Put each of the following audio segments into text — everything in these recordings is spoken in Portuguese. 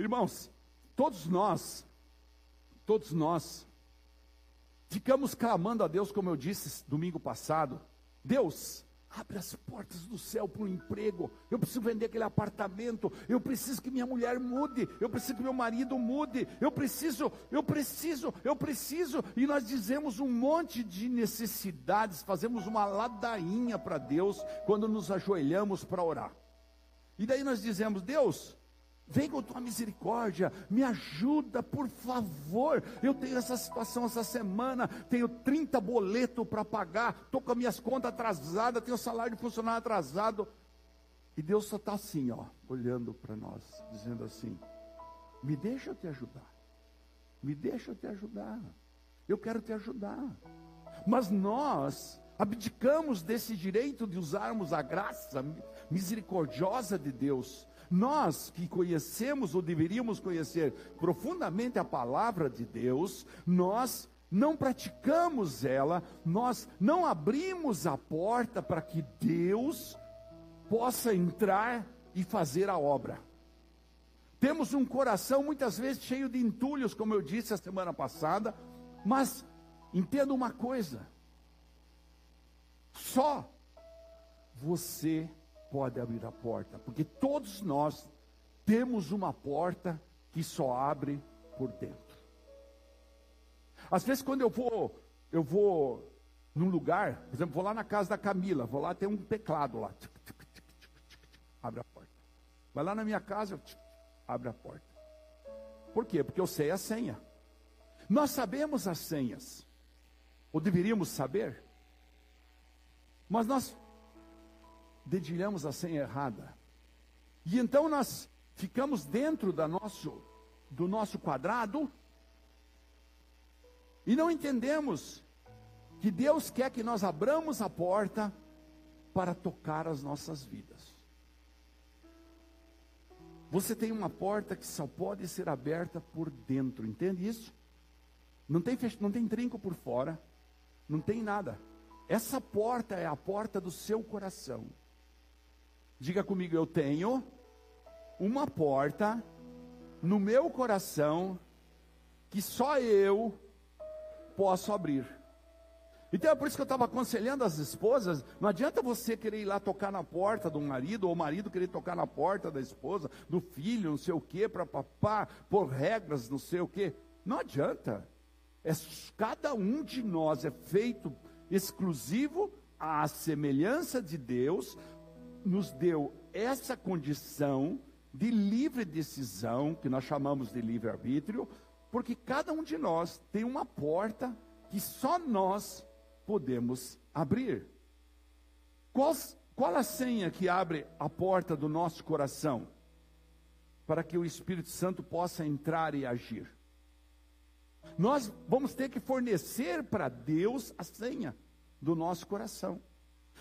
Irmãos, todos nós, todos nós, ficamos clamando a Deus, como eu disse domingo passado: Deus, Abre as portas do céu para o emprego. Eu preciso vender aquele apartamento. Eu preciso que minha mulher mude. Eu preciso que meu marido mude. Eu preciso, eu preciso, eu preciso. E nós dizemos um monte de necessidades. Fazemos uma ladainha para Deus quando nos ajoelhamos para orar. E daí nós dizemos: Deus, Vem com tua misericórdia, me ajuda, por favor. Eu tenho essa situação essa semana, tenho 30 boletos para pagar, estou com as minhas contas atrasadas, tenho salário de funcionário atrasado. E Deus só está assim, ó, olhando para nós, dizendo assim: me deixa eu te ajudar, me deixa eu te ajudar, eu quero te ajudar. Mas nós abdicamos desse direito de usarmos a graça misericordiosa de Deus nós que conhecemos ou deveríamos conhecer profundamente a palavra de Deus, nós não praticamos ela, nós não abrimos a porta para que Deus possa entrar e fazer a obra. Temos um coração muitas vezes cheio de entulhos, como eu disse a semana passada, mas entenda uma coisa: só você pode abrir a porta, porque todos nós temos uma porta que só abre por dentro. Às vezes quando eu vou, eu vou num lugar, por exemplo, vou lá na casa da Camila, vou lá tem um teclado lá, abre a porta. Vai lá na minha casa, abre a porta. Por quê? Porque eu sei a senha. Nós sabemos as senhas, ou deveríamos saber, mas nós dedilhamos a senha errada. E então nós ficamos dentro da nosso, do nosso quadrado e não entendemos que Deus quer que nós abramos a porta para tocar as nossas vidas. Você tem uma porta que só pode ser aberta por dentro, entende isso? Não tem, não tem trinco por fora, não tem nada. Essa porta é a porta do seu coração. Diga comigo, eu tenho uma porta no meu coração que só eu posso abrir. Então é por isso que eu estava aconselhando as esposas: não adianta você querer ir lá tocar na porta do marido, ou o marido querer tocar na porta da esposa, do filho, não sei o que, para papá, por regras, não sei o que. Não adianta. É, cada um de nós é feito exclusivo à semelhança de Deus, nos deu essa condição de livre decisão, que nós chamamos de livre-arbítrio, porque cada um de nós tem uma porta que só nós podemos abrir. Qual, qual a senha que abre a porta do nosso coração? Para que o Espírito Santo possa entrar e agir. Nós vamos ter que fornecer para Deus a senha do nosso coração.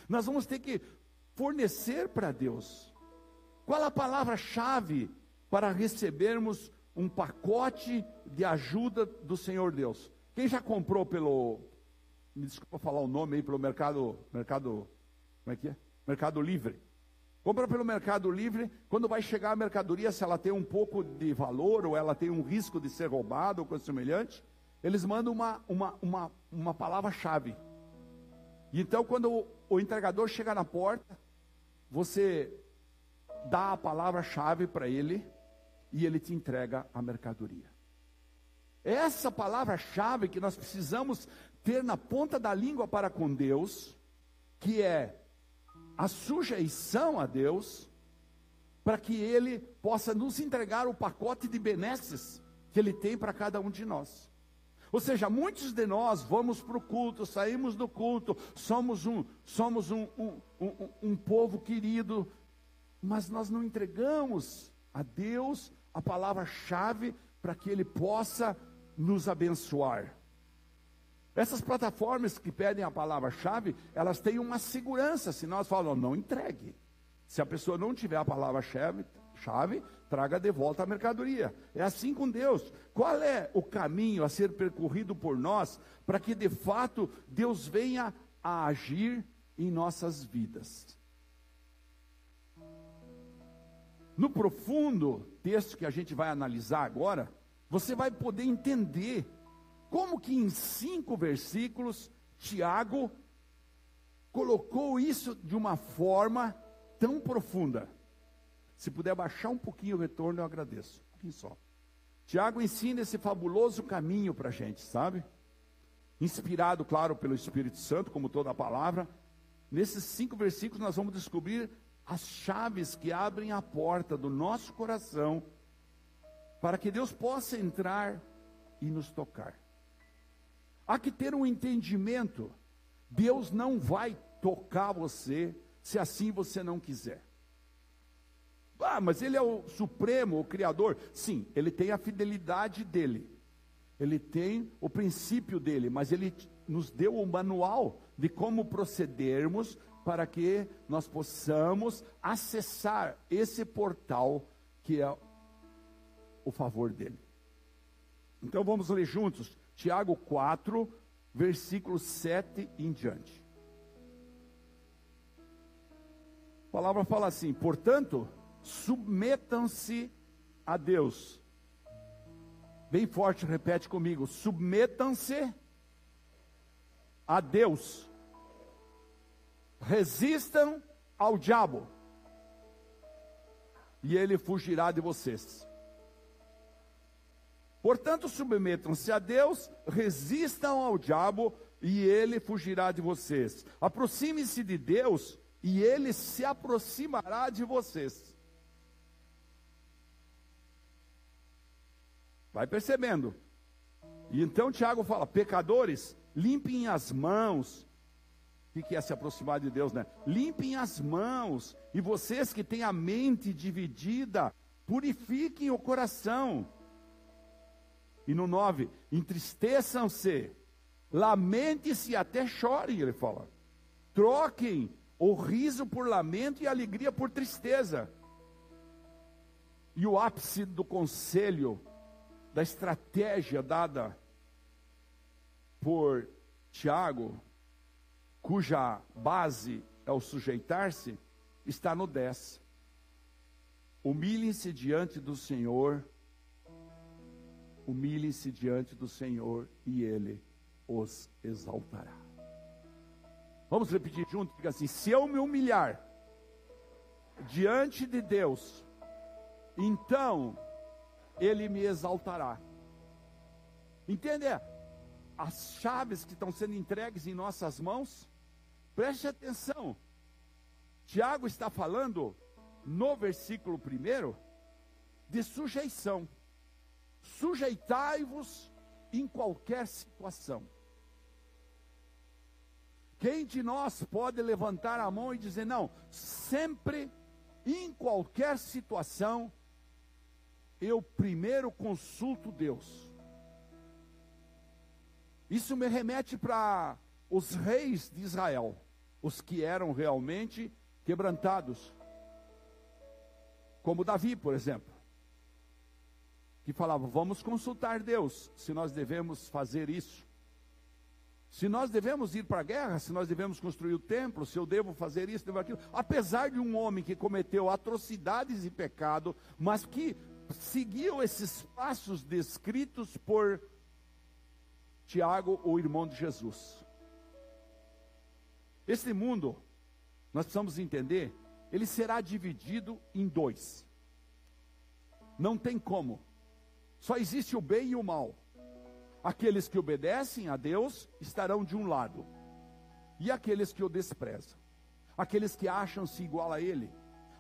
Nós vamos ter que fornecer para Deus. Qual a palavra-chave para recebermos um pacote de ajuda do Senhor Deus? Quem já comprou pelo, me desculpa falar o nome aí, pelo mercado, mercado, como é que é? Mercado Livre. Compra pelo Mercado Livre, quando vai chegar a mercadoria, se ela tem um pouco de valor ou ela tem um risco de ser roubada ou coisa semelhante, eles mandam uma, uma, uma, uma palavra-chave. Então, quando o entregador chega na porta, você dá a palavra-chave para ele e ele te entrega a mercadoria. Essa palavra-chave que nós precisamos ter na ponta da língua para com Deus, que é a sujeição a Deus, para que Ele possa nos entregar o pacote de benesses que Ele tem para cada um de nós. Ou seja, muitos de nós vamos para o culto, saímos do culto, somos um, somos um, um, um, um povo querido, mas nós não entregamos a Deus a palavra-chave para que Ele possa nos abençoar. Essas plataformas que pedem a palavra-chave, elas têm uma segurança. Se nós falamos, não entregue. Se a pessoa não tiver a palavra-chave, chave, traga de volta a mercadoria. É assim com Deus. Qual é o caminho a ser percorrido por nós para que de fato Deus venha a agir em nossas vidas? No profundo texto que a gente vai analisar agora, você vai poder entender como que em cinco versículos Tiago colocou isso de uma forma tão profunda. Se puder baixar um pouquinho o retorno, eu agradeço. Um pouquinho só. Tiago ensina esse fabuloso caminho para a gente, sabe? Inspirado, claro, pelo Espírito Santo, como toda a palavra. Nesses cinco versículos nós vamos descobrir as chaves que abrem a porta do nosso coração para que Deus possa entrar e nos tocar. Há que ter um entendimento. Deus não vai tocar você se assim você não quiser. Ah, mas ele é o supremo, o criador. Sim, ele tem a fidelidade dele. Ele tem o princípio dele, mas ele nos deu o manual de como procedermos para que nós possamos acessar esse portal que é o favor dele. Então vamos ler juntos Tiago 4, versículo 7 em diante. A palavra fala assim: portanto, submetam-se a Deus. Bem forte, repete comigo: submetam-se a Deus resistam ao diabo, e ele fugirá de vocês. Portanto, submetam-se a Deus, resistam ao diabo, e ele fugirá de vocês. Aproxime-se de Deus, e ele se aproximará de vocês. Vai percebendo. E então Tiago fala: pecadores, limpem as mãos, o que é se aproximar de Deus, né? Limpem as mãos, e vocês que têm a mente dividida, purifiquem o coração. E no 9, entristeçam-se, lamente-se até chorem, ele fala. Troquem o riso por lamento e a alegria por tristeza. E o ápice do conselho, da estratégia dada por Tiago, cuja base é o sujeitar-se, está no 10. Humilhem-se diante do Senhor, humilhem-se diante do Senhor e Ele os exaltará. Vamos repetir junto, diga assim: se eu me humilhar diante de Deus, então Ele me exaltará. Entende? As chaves que estão sendo entregues em nossas mãos Preste atenção. Tiago está falando no versículo 1 de sujeição. Sujeitai-vos em qualquer situação. Quem de nós pode levantar a mão e dizer, não, sempre, em qualquer situação, eu primeiro consulto Deus. Isso me remete para os reis de Israel os que eram realmente quebrantados. Como Davi, por exemplo, que falava: Vamos consultar Deus se nós devemos fazer isso. Se nós devemos ir para a guerra, se nós devemos construir o templo, se eu devo fazer isso, devo aquilo. Apesar de um homem que cometeu atrocidades e pecado, mas que seguiu esses passos descritos por Tiago, o irmão de Jesus. Esse mundo, nós precisamos entender, ele será dividido em dois. Não tem como. Só existe o bem e o mal. Aqueles que obedecem a Deus estarão de um lado, e aqueles que o desprezam. Aqueles que acham-se igual a Ele,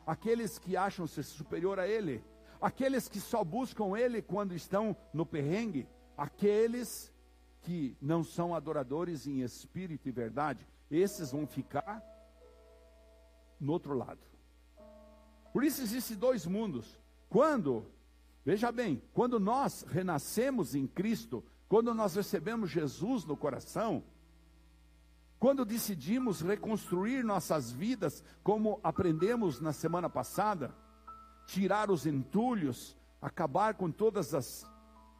aqueles que acham-se superior a Ele, aqueles que só buscam Ele quando estão no perrengue, aqueles que não são adoradores em espírito e verdade, esses vão ficar no outro lado. Por isso existem dois mundos. Quando, veja bem, quando nós renascemos em Cristo, quando nós recebemos Jesus no coração, quando decidimos reconstruir nossas vidas, como aprendemos na semana passada, tirar os entulhos, acabar com todas as,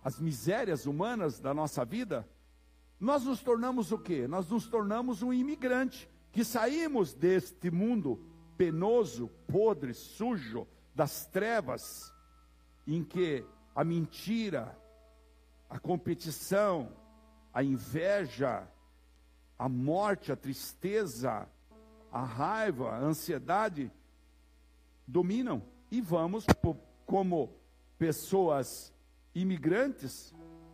as misérias humanas da nossa vida, nós nos tornamos o quê? Nós nos tornamos um imigrante que saímos deste mundo penoso, podre, sujo, das trevas em que a mentira, a competição, a inveja, a morte, a tristeza, a raiva, a ansiedade dominam e vamos, como pessoas imigrantes,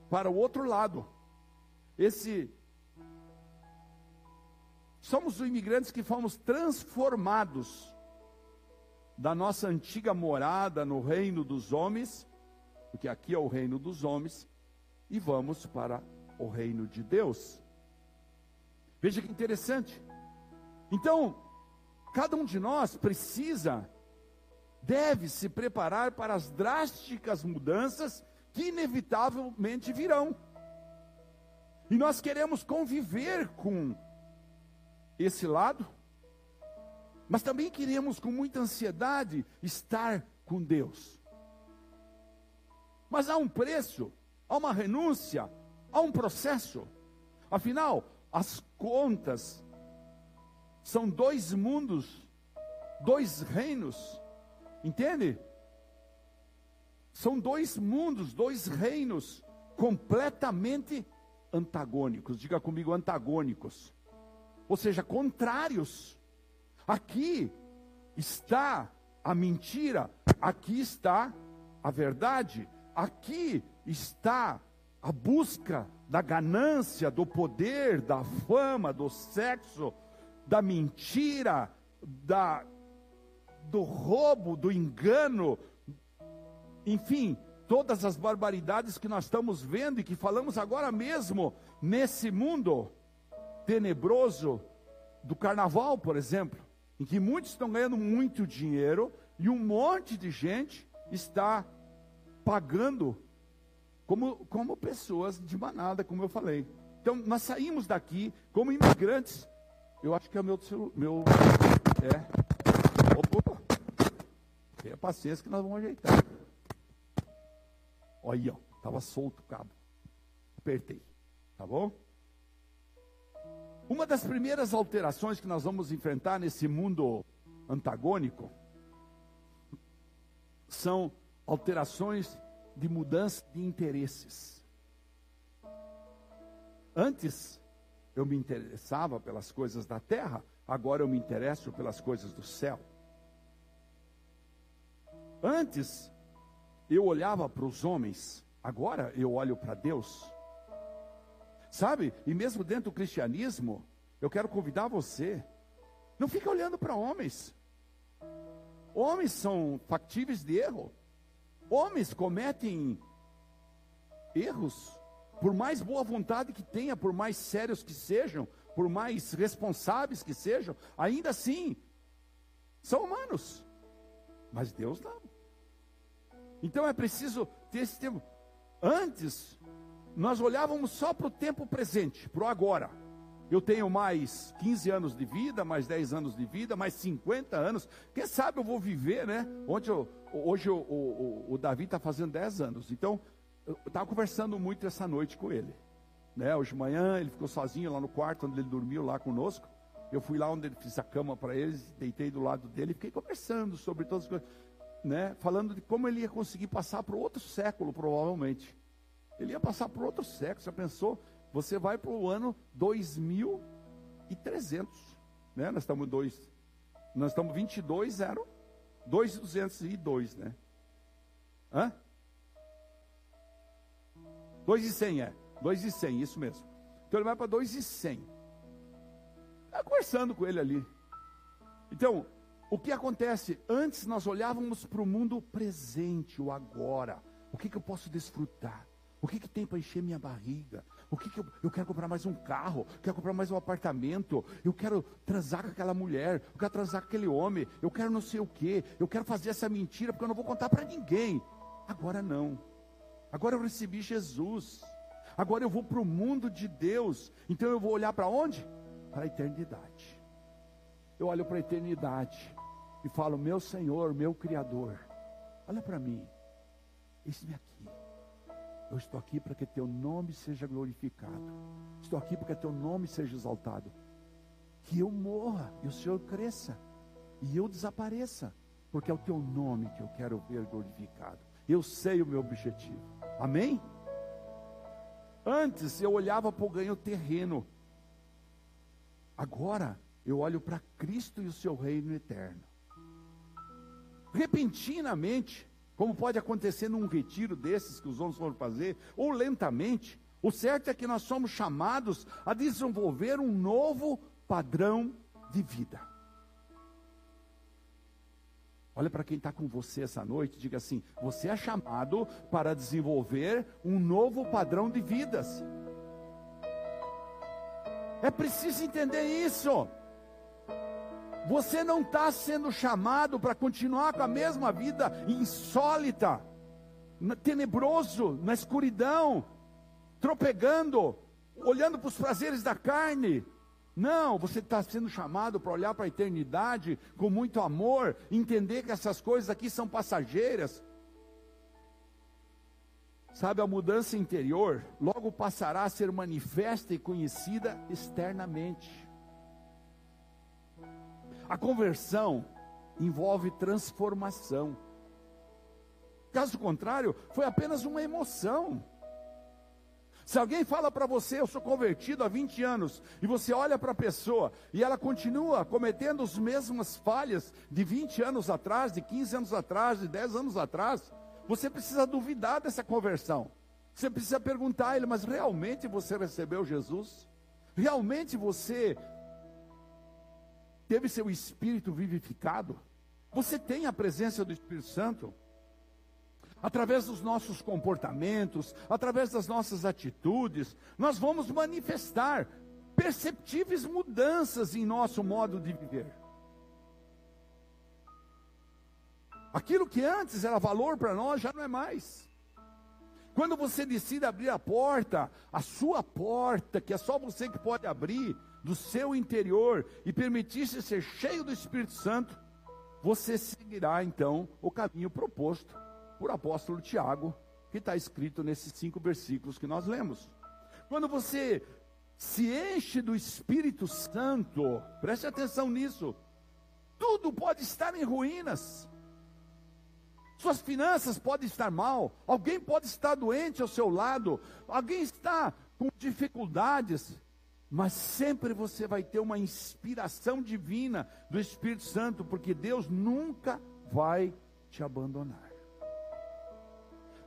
para o outro lado. Esse somos os imigrantes que fomos transformados da nossa antiga morada no reino dos homens, porque aqui é o reino dos homens, e vamos para o reino de Deus. Veja que interessante. Então, cada um de nós precisa, deve se preparar para as drásticas mudanças que inevitavelmente virão. E nós queremos conviver com esse lado, mas também queremos com muita ansiedade estar com Deus. Mas há um preço, há uma renúncia, há um processo. Afinal, as contas são dois mundos, dois reinos, entende? São dois mundos, dois reinos completamente antagônicos. Diga comigo, antagônicos. Ou seja, contrários. Aqui está a mentira, aqui está a verdade, aqui está a busca da ganância, do poder, da fama, do sexo, da mentira, da do roubo, do engano, enfim, todas as barbaridades que nós estamos vendo e que falamos agora mesmo nesse mundo tenebroso do carnaval, por exemplo, em que muitos estão ganhando muito dinheiro e um monte de gente está pagando como, como pessoas de manada, como eu falei. Então, nós saímos daqui como imigrantes. Eu acho que é o meu. meu é. Tenha paciência que nós vamos ajeitar. Olha aí, ó. Estava solto o cabo. Apertei. Tá bom? Uma das primeiras alterações que nós vamos enfrentar nesse mundo antagônico são alterações de mudança de interesses. Antes eu me interessava pelas coisas da terra, agora eu me interesso pelas coisas do céu. Antes eu olhava para os homens, agora eu olho para Deus. Sabe? E mesmo dentro do cristianismo, eu quero convidar você, não fica olhando para homens. Homens são factíveis de erro. Homens cometem erros, por mais boa vontade que tenha, por mais sérios que sejam, por mais responsáveis que sejam, ainda assim são humanos. Mas Deus não. Então é preciso ter esse tempo. Antes, nós olhávamos só para o tempo presente, para o agora. Eu tenho mais 15 anos de vida, mais 10 anos de vida, mais 50 anos. Quem sabe eu vou viver, né? Ontem eu, hoje o, o, o Davi está fazendo 10 anos. Então, eu estava conversando muito essa noite com ele. Né? Hoje de manhã ele ficou sozinho lá no quarto, onde ele dormiu lá conosco. Eu fui lá onde ele fiz a cama para eles, deitei do lado dele e fiquei conversando sobre todas as coisas. Né? Falando de como ele ia conseguir passar para outro século, provavelmente. Ele ia passar por outro século. Você pensou? Você vai para o ano 2300. Né? Nós estamos dois. Nós estamos 22, 0, 2202, né? Hã? 2,100 é. 2,100, isso mesmo. Então ele vai para 2,100. Está conversando com ele ali. Então, o que acontece? Antes nós olhávamos para o mundo presente, o agora. O que, que eu posso desfrutar? O que, que tem para encher minha barriga? O que, que eu, eu quero comprar mais um carro? Quero comprar mais um apartamento? Eu quero transar com aquela mulher? Eu quero transar com aquele homem? Eu quero não sei o que? Eu quero fazer essa mentira porque eu não vou contar para ninguém. Agora não. Agora eu recebi Jesus. Agora eu vou para o mundo de Deus. Então eu vou olhar para onde? Para a eternidade. Eu olho para a eternidade e falo: Meu Senhor, meu Criador, olha para mim. Eis-me aqui. Eu estou aqui para que teu nome seja glorificado. Estou aqui para que teu nome seja exaltado. Que eu morra e o Senhor cresça. E eu desapareça. Porque é o teu nome que eu quero ver glorificado. Eu sei o meu objetivo. Amém? Antes eu olhava para o ganho terreno. Agora eu olho para Cristo e o seu reino eterno. Repentinamente, como pode acontecer num retiro desses que os homens foram fazer, ou lentamente, o certo é que nós somos chamados a desenvolver um novo padrão de vida. Olha para quem está com você essa noite, diga assim: você é chamado para desenvolver um novo padrão de vidas. É preciso entender isso. Você não está sendo chamado para continuar com a mesma vida insólita, tenebroso, na escuridão, tropegando, olhando para os prazeres da carne. Não, você está sendo chamado para olhar para a eternidade com muito amor, entender que essas coisas aqui são passageiras. Sabe, a mudança interior logo passará a ser manifesta e conhecida externamente. A conversão envolve transformação. Caso contrário, foi apenas uma emoção. Se alguém fala para você, eu sou convertido há 20 anos, e você olha para a pessoa e ela continua cometendo as mesmas falhas de 20 anos atrás, de 15 anos atrás, de 10 anos atrás, você precisa duvidar dessa conversão. Você precisa perguntar a ele, mas realmente você recebeu Jesus? Realmente você teve seu espírito vivificado? Você tem a presença do Espírito Santo? Através dos nossos comportamentos, através das nossas atitudes, nós vamos manifestar perceptíveis mudanças em nosso modo de viver. Aquilo que antes era valor para nós já não é mais. Quando você decide abrir a porta, a sua porta, que é só você que pode abrir, do seu interior e permitir-se ser cheio do Espírito Santo, você seguirá então o caminho proposto por apóstolo Tiago, que está escrito nesses cinco versículos que nós lemos. Quando você se enche do Espírito Santo, preste atenção nisso, tudo pode estar em ruínas. Suas finanças podem estar mal, alguém pode estar doente ao seu lado, alguém está com dificuldades, mas sempre você vai ter uma inspiração divina do Espírito Santo, porque Deus nunca vai te abandonar.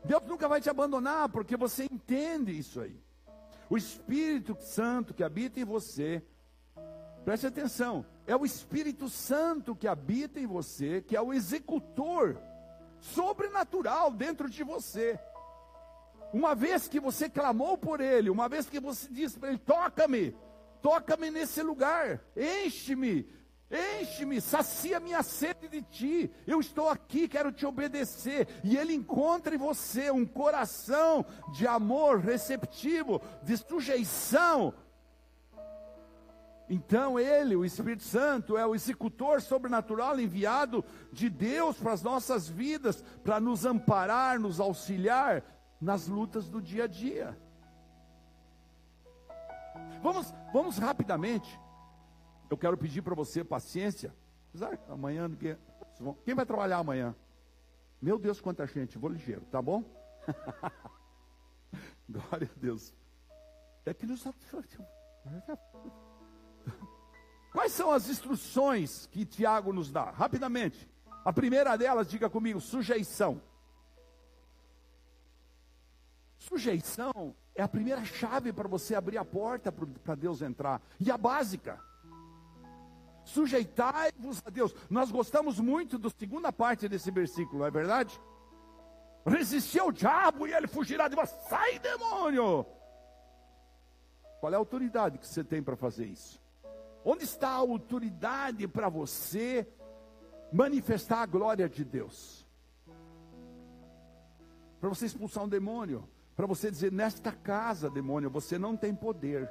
Deus nunca vai te abandonar, porque você entende isso aí. O Espírito Santo que habita em você, preste atenção, é o Espírito Santo que habita em você, que é o executor sobrenatural dentro de você. Uma vez que você clamou por Ele, uma vez que você disse para Ele: toca-me, toca-me nesse lugar, enche-me, enche-me, sacia minha sede de Ti, eu estou aqui, quero te obedecer. E Ele encontra em você um coração de amor receptivo, de sujeição. Então Ele, o Espírito Santo, é o executor sobrenatural enviado de Deus para as nossas vidas, para nos amparar, nos auxiliar nas lutas do dia a dia. Vamos, vamos rapidamente. Eu quero pedir para você paciência. Amanhã, quem vai trabalhar amanhã? Meu Deus, quanta gente, vou ligeiro, tá bom? Glória a Deus. É que nos... Quais são as instruções que Tiago nos dá? Rapidamente. A primeira delas, diga comigo, sujeição. Sujeição é a primeira chave para você abrir a porta para Deus entrar. E a básica. Sujeitai-vos a Deus. Nós gostamos muito da segunda parte desse versículo, não é verdade? Resistir ao diabo e ele fugirá de você. Sai, demônio! Qual é a autoridade que você tem para fazer isso? Onde está a autoridade para você manifestar a glória de Deus? Para você expulsar um demônio? para você dizer: nesta casa, demônio, você não tem poder.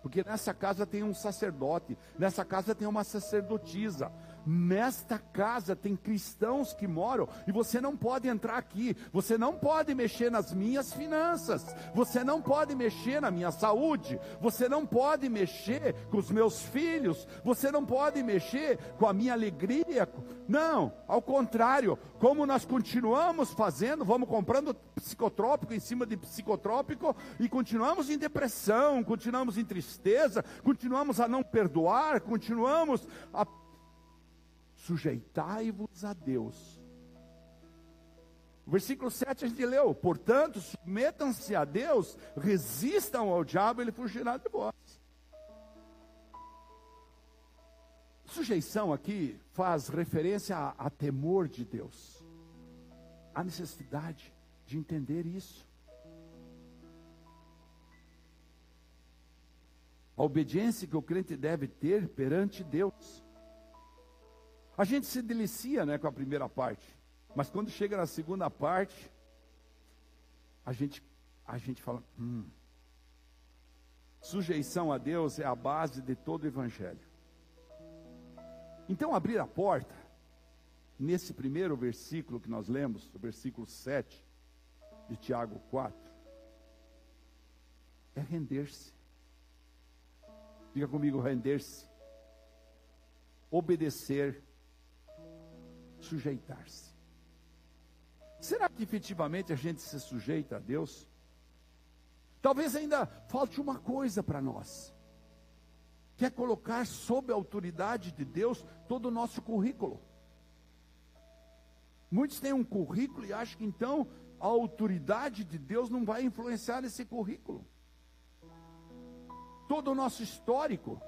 Porque nessa casa tem um sacerdote, nessa casa tem uma sacerdotisa. Nesta casa tem cristãos que moram e você não pode entrar aqui, você não pode mexer nas minhas finanças, você não pode mexer na minha saúde, você não pode mexer com os meus filhos, você não pode mexer com a minha alegria. Não, ao contrário, como nós continuamos fazendo, vamos comprando psicotrópico em cima de psicotrópico e continuamos em depressão, continuamos em tristeza, continuamos a não perdoar, continuamos a sujeitai-vos a Deus. Versículo 7 a gente leu: portanto, submetam-se a Deus, resistam ao diabo, ele fugirá de vós. Sujeição aqui faz referência a, a temor de Deus, a necessidade de entender isso. A obediência que o crente deve ter perante Deus. A gente se delicia né, com a primeira parte, mas quando chega na segunda parte, a gente, a gente fala: hum, sujeição a Deus é a base de todo o Evangelho. Então, abrir a porta, nesse primeiro versículo que nós lemos, o versículo 7 de Tiago 4, é render-se. Diga comigo: render-se, obedecer sujeitar-se. Será que efetivamente a gente se sujeita a Deus? Talvez ainda falte uma coisa para nós. Que é colocar sob a autoridade de Deus todo o nosso currículo. Muitos têm um currículo e acham que então a autoridade de Deus não vai influenciar esse currículo. Todo o nosso histórico.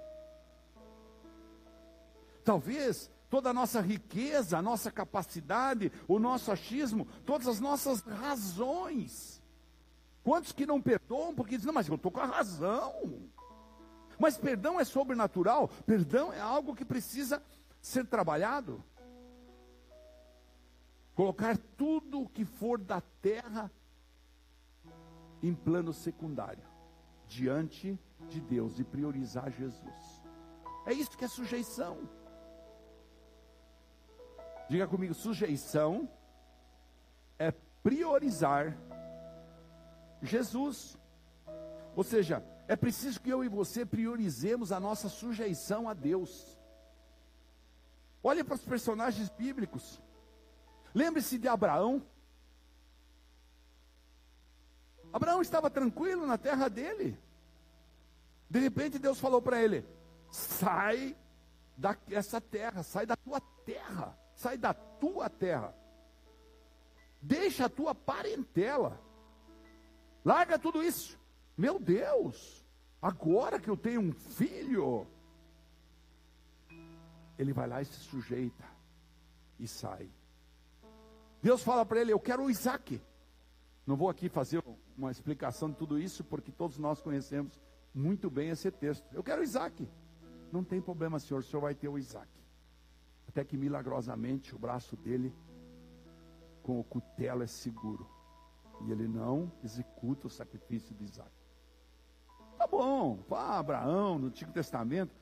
Talvez toda a nossa riqueza, a nossa capacidade, o nosso achismo, todas as nossas razões. Quantos que não perdoam porque dizem, não, mas eu estou com a razão. Mas perdão é sobrenatural, perdão é algo que precisa ser trabalhado. Colocar tudo o que for da terra em plano secundário, diante de Deus e priorizar Jesus. É isso que é sujeição. Diga comigo, sujeição é priorizar Jesus. Ou seja, é preciso que eu e você priorizemos a nossa sujeição a Deus. Olhe para os personagens bíblicos. Lembre-se de Abraão. Abraão estava tranquilo na terra dele. De repente Deus falou para ele: sai dessa terra, sai da tua terra sai da tua terra, deixa a tua parentela, larga tudo isso. Meu Deus, agora que eu tenho um filho, ele vai lá e se sujeita e sai. Deus fala para ele: Eu quero o Isaac. Não vou aqui fazer uma explicação de tudo isso, porque todos nós conhecemos muito bem esse texto. Eu quero o Isaac. Não tem problema, senhor, o senhor vai ter o Isaac. Até que milagrosamente o braço dele com o cutelo é seguro. E ele não executa o sacrifício de Isaac. Tá bom, vá Abraão no Antigo Testamento.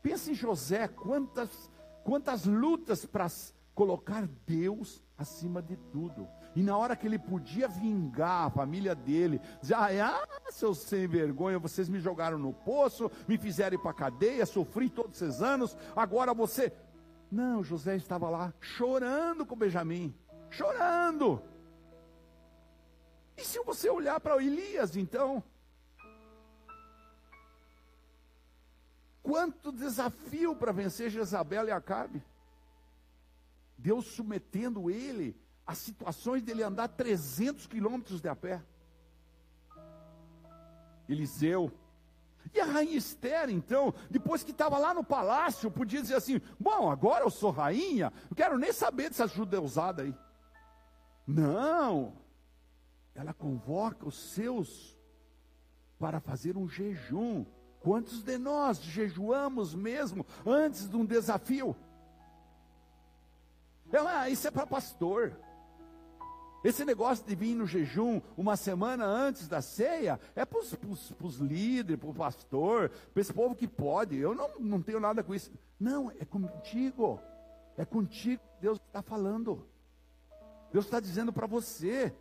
Pensa em José, quantas, quantas lutas para colocar Deus acima de tudo. E na hora que ele podia vingar a família dele, dizer, ah, seus sem vergonha, vocês me jogaram no poço, me fizeram ir para a cadeia, sofri todos esses anos, agora você. Não, José estava lá chorando com Benjamim, chorando. E se você olhar para Elias, então, quanto desafio para vencer Jezabel e Acabe. Deus submetendo ele a situações dele andar 300 quilômetros de a pé. Eliseu, e a rainha Esther, então, depois que estava lá no palácio, podia dizer assim: Bom, agora eu sou rainha, não quero nem saber dessa judeusada aí. Não, ela convoca os seus para fazer um jejum. Quantos de nós jejuamos mesmo antes de um desafio? Ela, ah, isso é para pastor. Esse negócio de vir no jejum uma semana antes da ceia é para os líderes, para o pastor, para esse povo que pode. Eu não, não tenho nada com isso. Não, é contigo. É contigo que Deus está falando. Deus está dizendo para você.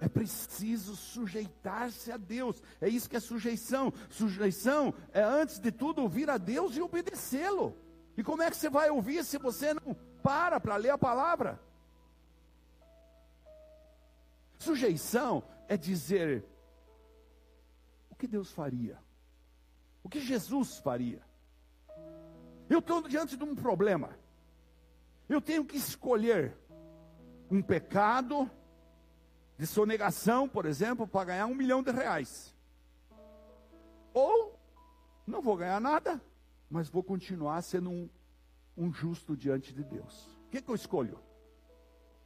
É preciso sujeitar-se a Deus. É isso que é sujeição. Sujeição é, antes de tudo, ouvir a Deus e obedecê-lo. E como é que você vai ouvir se você não para para ler a palavra? Sujeição é dizer o que Deus faria, o que Jesus faria. Eu estou diante de um problema, eu tenho que escolher um pecado de sonegação, por exemplo, para ganhar um milhão de reais. Ou não vou ganhar nada, mas vou continuar sendo um, um justo diante de Deus. O que, que eu escolho?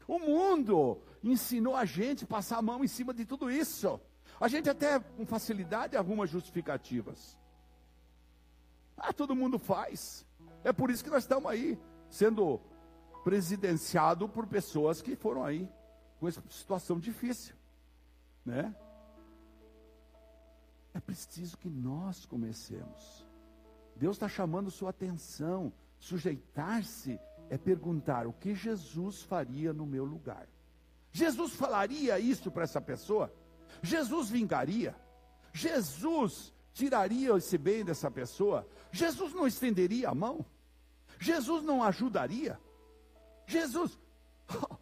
O mundo ensinou a gente a passar a mão em cima de tudo isso. A gente até com facilidade arruma justificativas. Ah, todo mundo faz. É por isso que nós estamos aí, sendo presidenciado por pessoas que foram aí com essa situação difícil, né? É preciso que nós comecemos. Deus está chamando sua atenção. Sujeitar-se é perguntar o que Jesus faria no meu lugar. Jesus falaria isso para essa pessoa? Jesus vingaria? Jesus tiraria esse bem dessa pessoa? Jesus não estenderia a mão? Jesus não ajudaria? Jesus,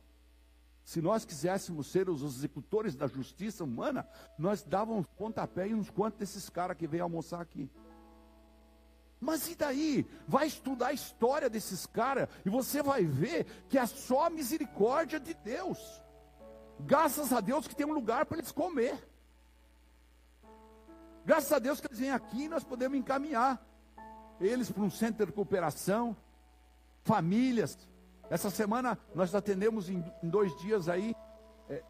se nós quiséssemos ser os executores da justiça humana, nós dávamos pontapé em uns quantos desses caras que vêm almoçar aqui. Mas e daí? Vai estudar a história desses caras e você vai ver que é só a misericórdia de Deus. Graças a Deus que tem um lugar para eles comer. Graças a Deus que eles vêm aqui e nós podemos encaminhar eles para um centro de recuperação, famílias. Essa semana nós atendemos em, em dois dias aí é,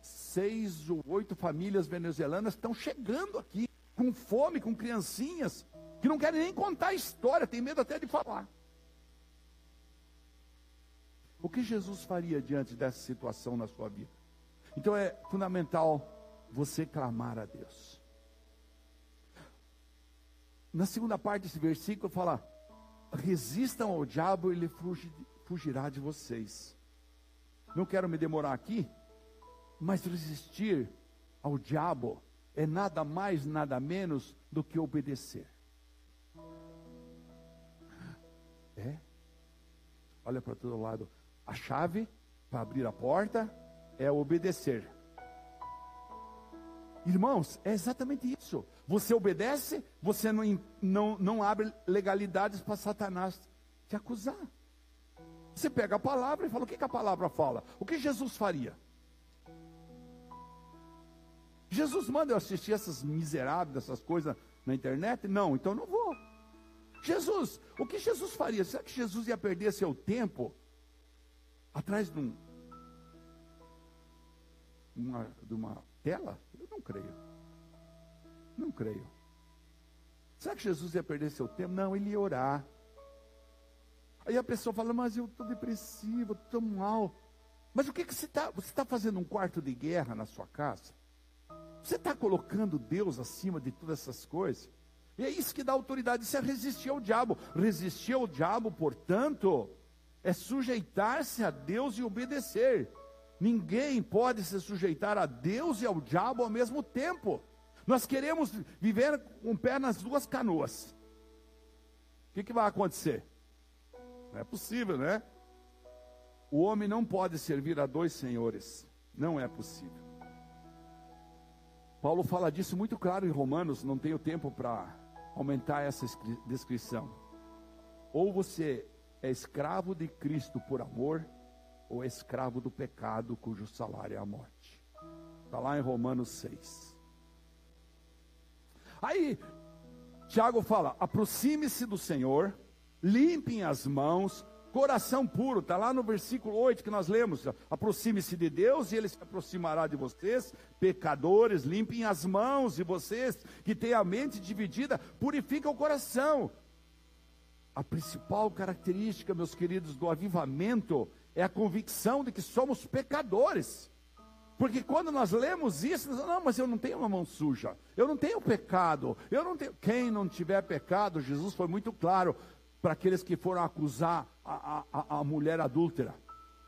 seis ou oito famílias venezuelanas estão chegando aqui com fome, com criancinhas que não querem nem contar a história, tem medo até de falar. O que Jesus faria diante dessa situação na sua vida? Então é fundamental você clamar a Deus. Na segunda parte desse versículo fala: resistam ao diabo e ele fugirá de vocês. Não quero me demorar aqui, mas resistir ao diabo é nada mais, nada menos do que obedecer. Olha para todo lado. A chave para abrir a porta é obedecer. Irmãos, é exatamente isso. Você obedece, você não, não, não abre legalidades para Satanás te acusar. Você pega a palavra e fala: o que, que a palavra fala? O que Jesus faria? Jesus manda eu assistir essas miseráveis, essas coisas na internet? Não, então não vou. Jesus, o que Jesus faria? Será que Jesus ia perder seu tempo atrás de, um, uma, de uma tela? Eu não creio. Não creio. Será que Jesus ia perder seu tempo? Não, ele ia orar. Aí a pessoa fala, mas eu estou depressivo, estou mal. Mas o que, que você está? Você está fazendo um quarto de guerra na sua casa? Você está colocando Deus acima de todas essas coisas? E é isso que dá autoridade, isso é resistir ao diabo. Resistir ao diabo, portanto, é sujeitar-se a Deus e obedecer. Ninguém pode se sujeitar a Deus e ao diabo ao mesmo tempo. Nós queremos viver com o pé nas duas canoas. O que, que vai acontecer? Não é possível, né? O homem não pode servir a dois senhores. Não é possível. Paulo fala disso muito claro em Romanos, não tenho tempo para aumentar essa descrição. Ou você é escravo de Cristo por amor, ou é escravo do pecado cujo salário é a morte. Está lá em Romanos 6. Aí, Tiago fala: aproxime-se do Senhor, limpem as mãos, coração puro, está lá no versículo 8 que nós lemos: aproxime-se de Deus e Ele se aproximará de vocês, pecadores, limpem as mãos de vocês, que têm a mente dividida, purifica o coração. A principal característica, meus queridos, do avivamento é a convicção de que somos pecadores. Porque quando nós lemos isso, nós, não, mas eu não tenho uma mão suja, eu não tenho pecado, eu não tenho. Quem não tiver pecado, Jesus foi muito claro, para aqueles que foram acusar a, a, a mulher adúltera.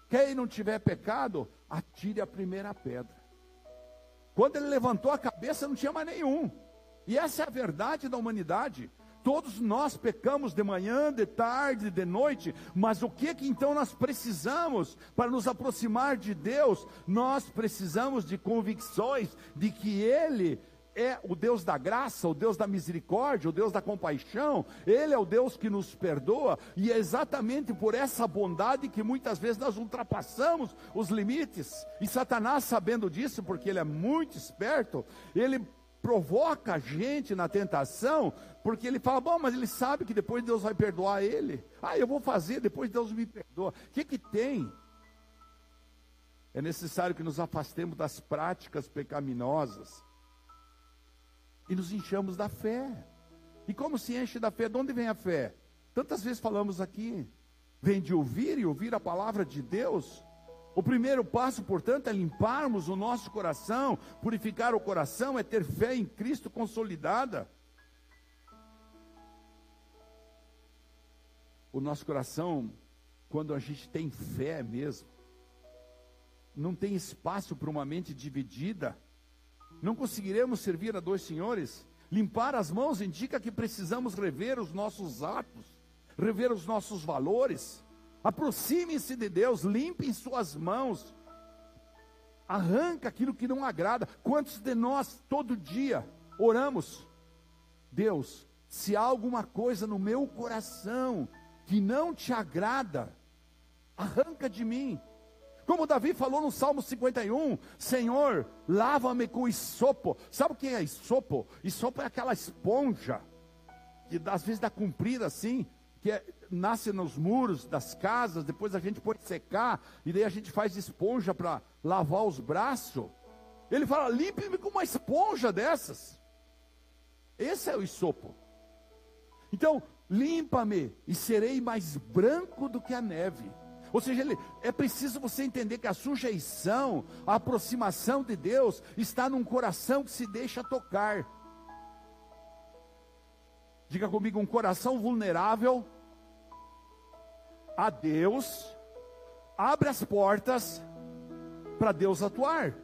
Quem não tiver pecado, atire a primeira pedra. Quando ele levantou a cabeça, não tinha mais nenhum. E essa é a verdade da humanidade. Todos nós pecamos de manhã, de tarde, de noite, mas o que que então nós precisamos para nos aproximar de Deus? Nós precisamos de convicções de que Ele é o Deus da graça, o Deus da misericórdia, o Deus da compaixão, Ele é o Deus que nos perdoa, e é exatamente por essa bondade que muitas vezes nós ultrapassamos os limites, e Satanás, sabendo disso, porque ele é muito esperto, ele provoca a gente na tentação, porque ele fala, bom, mas ele sabe que depois Deus vai perdoar ele. Ah, eu vou fazer, depois Deus me perdoa. O que que tem? É necessário que nos afastemos das práticas pecaminosas e nos enchamos da fé. E como se enche da fé? De onde vem a fé? Tantas vezes falamos aqui, vem de ouvir e ouvir a palavra de Deus. O primeiro passo, portanto, é limparmos o nosso coração, purificar o coração, é ter fé em Cristo consolidada. O nosso coração, quando a gente tem fé mesmo, não tem espaço para uma mente dividida. Não conseguiremos servir a dois senhores. Limpar as mãos indica que precisamos rever os nossos atos, rever os nossos valores. Aproxime-se de Deus, limpem suas mãos. Arranca aquilo que não agrada. Quantos de nós todo dia oramos? Deus, se há alguma coisa no meu coração que não te agrada, arranca de mim. Como Davi falou no Salmo 51, Senhor, lava-me com isopo. Sabe o que é isopo? Isopo é aquela esponja, que às vezes dá comprida assim, que é, nasce nos muros das casas, depois a gente pode secar, e daí a gente faz esponja para lavar os braços. Ele fala: limpe-me com uma esponja dessas. Esse é o isopo. Então, limpa-me e serei mais branco do que a neve. Ou seja, ele, é preciso você entender que a sujeição, a aproximação de Deus está num coração que se deixa tocar. Diga comigo, um coração vulnerável a Deus abre as portas para Deus atuar.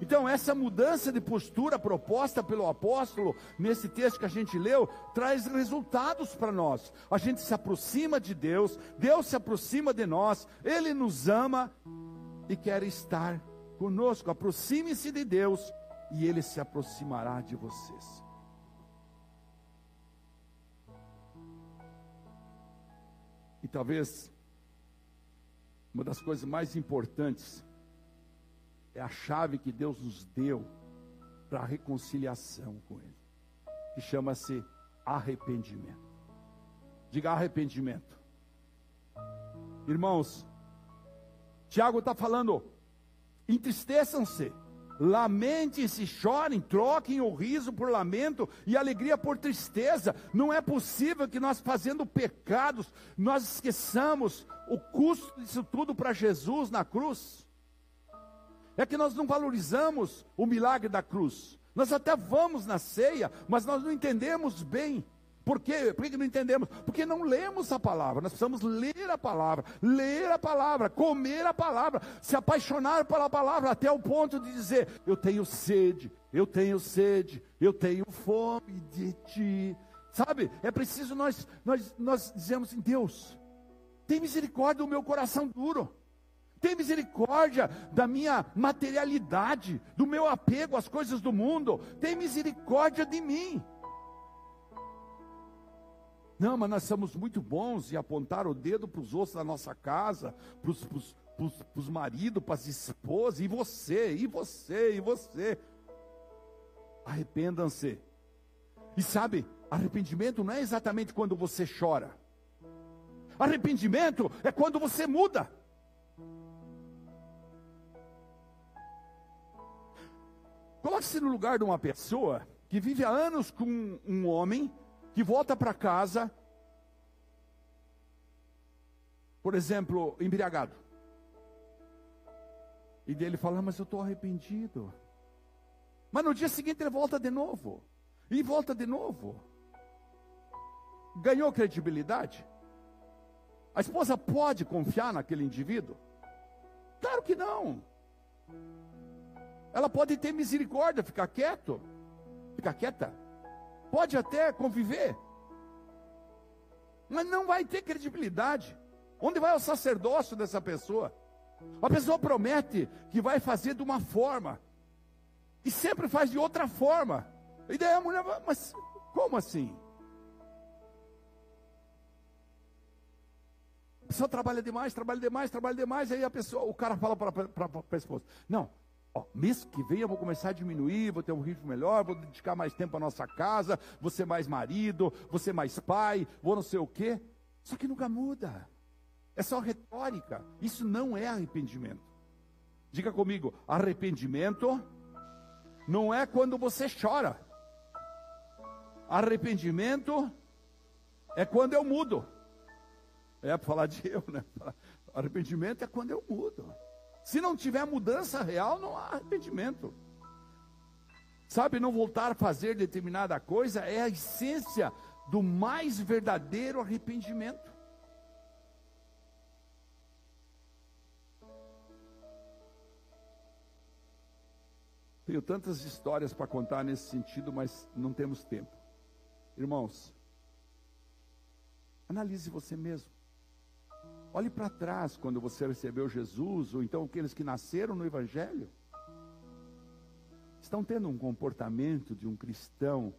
Então, essa mudança de postura proposta pelo apóstolo, nesse texto que a gente leu, traz resultados para nós. A gente se aproxima de Deus, Deus se aproxima de nós, Ele nos ama e quer estar conosco. Aproxime-se de Deus e Ele se aproximará de vocês. E talvez uma das coisas mais importantes é a chave que Deus nos deu para a reconciliação com Ele, que chama-se arrependimento. Diga arrependimento. Irmãos, Tiago está falando, entristeçam-se, lamentem-se, chorem, troquem o riso por lamento e alegria por tristeza. Não é possível que nós, fazendo pecados, nós esqueçamos o custo disso tudo para Jesus na cruz. É que nós não valorizamos o milagre da cruz. Nós até vamos na ceia, mas nós não entendemos bem. Por quê? Por que não entendemos? Porque não lemos a palavra. Nós precisamos ler a palavra, ler a palavra, comer a palavra, se apaixonar pela palavra até o ponto de dizer: Eu tenho sede, eu tenho sede, eu tenho fome de ti. Sabe? É preciso nós, nós, nós dizemos assim: Deus, tem misericórdia do meu coração duro. Tem misericórdia da minha materialidade, do meu apego às coisas do mundo. Tem misericórdia de mim. Não, mas nós somos muito bons em apontar o dedo para os outros da nossa casa, para os maridos, para as esposas, e você, e você, e você. Arrependam-se. E sabe, arrependimento não é exatamente quando você chora. Arrependimento é quando você muda. Coloque-se no lugar de uma pessoa que vive há anos com um homem que volta para casa, por exemplo, embriagado. E dele fala, mas eu estou arrependido. Mas no dia seguinte ele volta de novo. E volta de novo. ganhou credibilidade? A esposa pode confiar naquele indivíduo? Claro que não. Ela pode ter misericórdia, ficar quieto, ficar quieta. Pode até conviver. Mas não vai ter credibilidade. Onde vai o sacerdócio dessa pessoa? A pessoa promete que vai fazer de uma forma. E sempre faz de outra forma. E daí a mulher, mas como assim? A pessoa trabalha demais, trabalha demais, trabalha demais, aí a pessoa, o cara fala para a esposa: Não, ó, mês que vem eu vou começar a diminuir, vou ter um ritmo melhor, vou dedicar mais tempo à nossa casa, vou ser mais marido, vou ser mais pai, vou não sei o quê. Só que nunca muda. É só retórica. Isso não é arrependimento. Diga comigo: arrependimento não é quando você chora. Arrependimento é quando eu mudo. É para falar de eu, né? Arrependimento é quando eu mudo. Se não tiver mudança real, não há arrependimento. Sabe, não voltar a fazer determinada coisa é a essência do mais verdadeiro arrependimento. Tenho tantas histórias para contar nesse sentido, mas não temos tempo. Irmãos, analise você mesmo. Olhe para trás quando você recebeu Jesus, ou então aqueles que nasceram no Evangelho. Estão tendo um comportamento de um cristão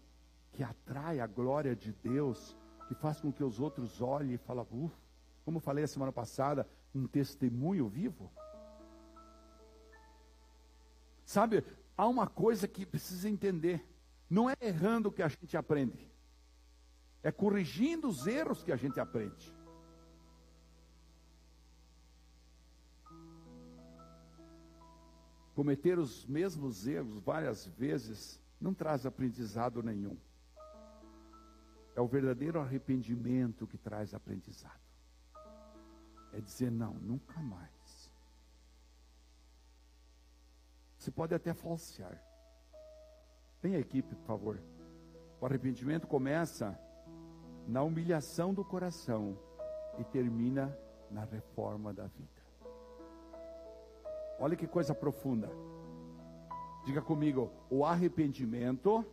que atrai a glória de Deus, que faz com que os outros olhem e falem, como falei a semana passada, um testemunho vivo? Sabe, há uma coisa que precisa entender: não é errando que a gente aprende, é corrigindo os erros que a gente aprende. Cometer os mesmos erros várias vezes não traz aprendizado nenhum. É o verdadeiro arrependimento que traz aprendizado. É dizer, não, nunca mais. Você pode até falsear. Tem a equipe, por favor. O arrependimento começa na humilhação do coração e termina na reforma da vida. Olha que coisa profunda. Diga comigo, o arrependimento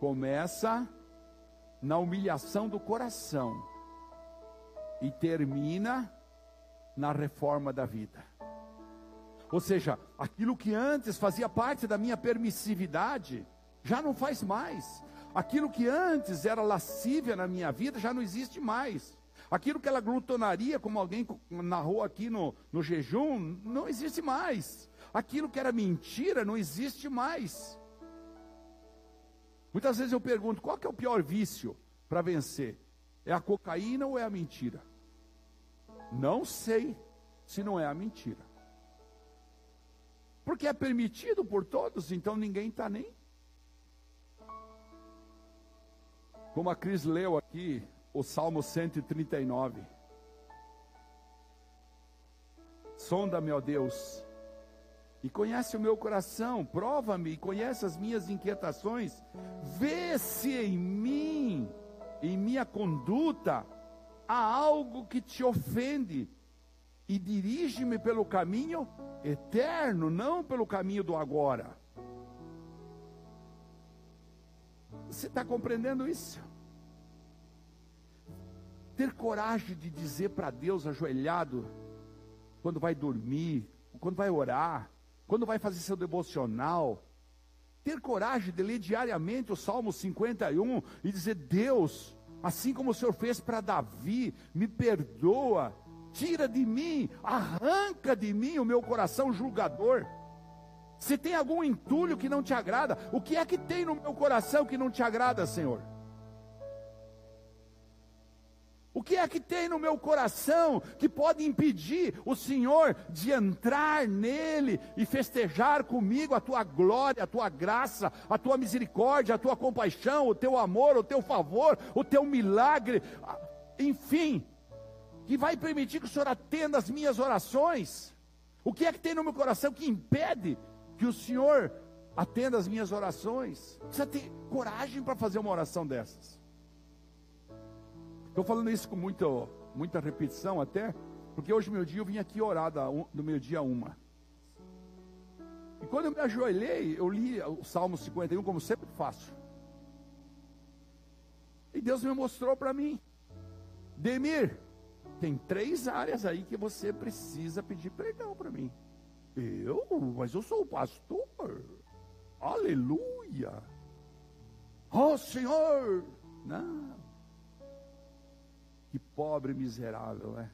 começa na humilhação do coração e termina na reforma da vida. Ou seja, aquilo que antes fazia parte da minha permissividade, já não faz mais. Aquilo que antes era lascívia na minha vida, já não existe mais. Aquilo que ela glutonaria, como alguém narrou aqui no, no jejum, não existe mais. Aquilo que era mentira, não existe mais. Muitas vezes eu pergunto: qual é o pior vício para vencer? É a cocaína ou é a mentira? Não sei se não é a mentira. Porque é permitido por todos, então ninguém está nem. Como a Cris leu aqui, o Salmo 139. Sonda-me, ó Deus, e conhece o meu coração, prova-me e conhece as minhas inquietações, vê se em mim, em minha conduta, há algo que te ofende e dirige-me pelo caminho eterno, não pelo caminho do agora. Você está compreendendo isso? Ter coragem de dizer para Deus ajoelhado, quando vai dormir, quando vai orar, quando vai fazer seu devocional, ter coragem de ler diariamente o Salmo 51 e dizer: Deus, assim como o Senhor fez para Davi, me perdoa, tira de mim, arranca de mim o meu coração julgador. Se tem algum entulho que não te agrada, o que é que tem no meu coração que não te agrada, Senhor? O que é que tem no meu coração que pode impedir o Senhor de entrar nele e festejar comigo a tua glória, a tua graça, a tua misericórdia, a tua compaixão, o teu amor, o teu favor, o teu milagre, enfim, que vai permitir que o Senhor atenda as minhas orações? O que é que tem no meu coração que impede que o Senhor atenda as minhas orações? Precisa ter coragem para fazer uma oração dessas. Estou falando isso com muito, muita repetição até, porque hoje meu dia eu vim aqui orar do meu dia uma. E quando eu me ajoelhei, eu li o Salmo 51, como sempre faço. E Deus me mostrou para mim. Demir, tem três áreas aí que você precisa pedir perdão para mim. Eu? Mas eu sou o pastor. Aleluia. Oh Senhor. Não. Que pobre miserável, é.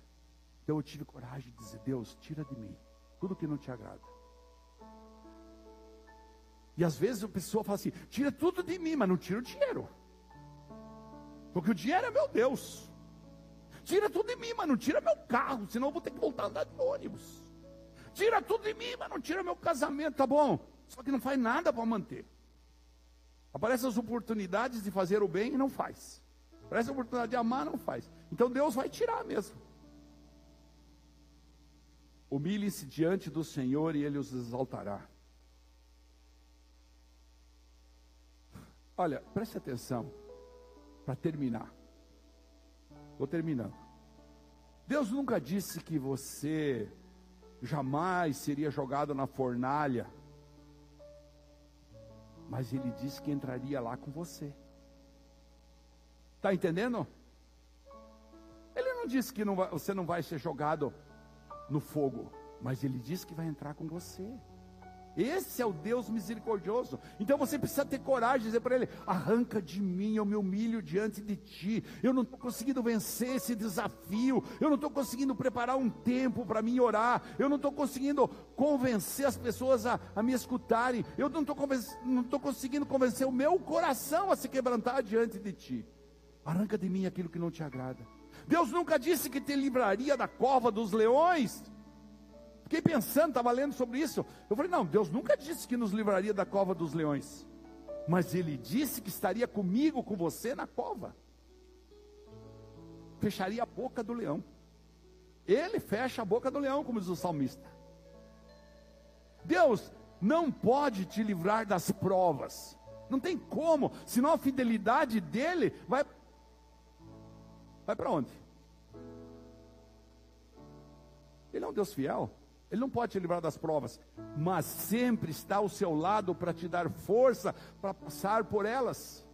Então eu tive coragem de dizer: Deus, tira de mim tudo que não te agrada. E às vezes a pessoa fala assim: tira tudo de mim, mas não tira o dinheiro. Porque o dinheiro é meu Deus. Tira tudo de mim, mas não tira meu carro, senão eu vou ter que voltar a andar de ônibus. Tira tudo de mim, mas não tira meu casamento, tá bom? Só que não faz nada para manter. Aparecem as oportunidades de fazer o bem e não faz. Aparece a oportunidade de amar, não faz. Então Deus vai tirar mesmo. Humilhe-se diante do Senhor e Ele os exaltará. Olha, preste atenção, para terminar. Vou terminando. Deus nunca disse que você jamais seria jogado na fornalha, mas Ele disse que entraria lá com você. Está entendendo? Não disse que não vai, você não vai ser jogado no fogo, mas Ele disse que vai entrar com você. Esse é o Deus misericordioso. Então você precisa ter coragem de dizer para Ele: arranca de mim, eu me humilho diante de Ti. Eu não estou conseguindo vencer esse desafio. Eu não estou conseguindo preparar um tempo para mim orar. Eu não estou conseguindo convencer as pessoas a, a me escutarem. Eu não estou conseguindo convencer o meu coração a se quebrantar diante de Ti. Arranca de mim aquilo que não te agrada. Deus nunca disse que te livraria da cova dos leões. Fiquei pensando, estava lendo sobre isso. Eu falei: não, Deus nunca disse que nos livraria da cova dos leões. Mas Ele disse que estaria comigo, com você na cova. Fecharia a boca do leão. Ele fecha a boca do leão, como diz o salmista. Deus não pode te livrar das provas. Não tem como, senão a fidelidade dele vai vai para onde? Ele é um Deus fiel. Ele não pode te livrar das provas, mas sempre está ao seu lado para te dar força para passar por elas.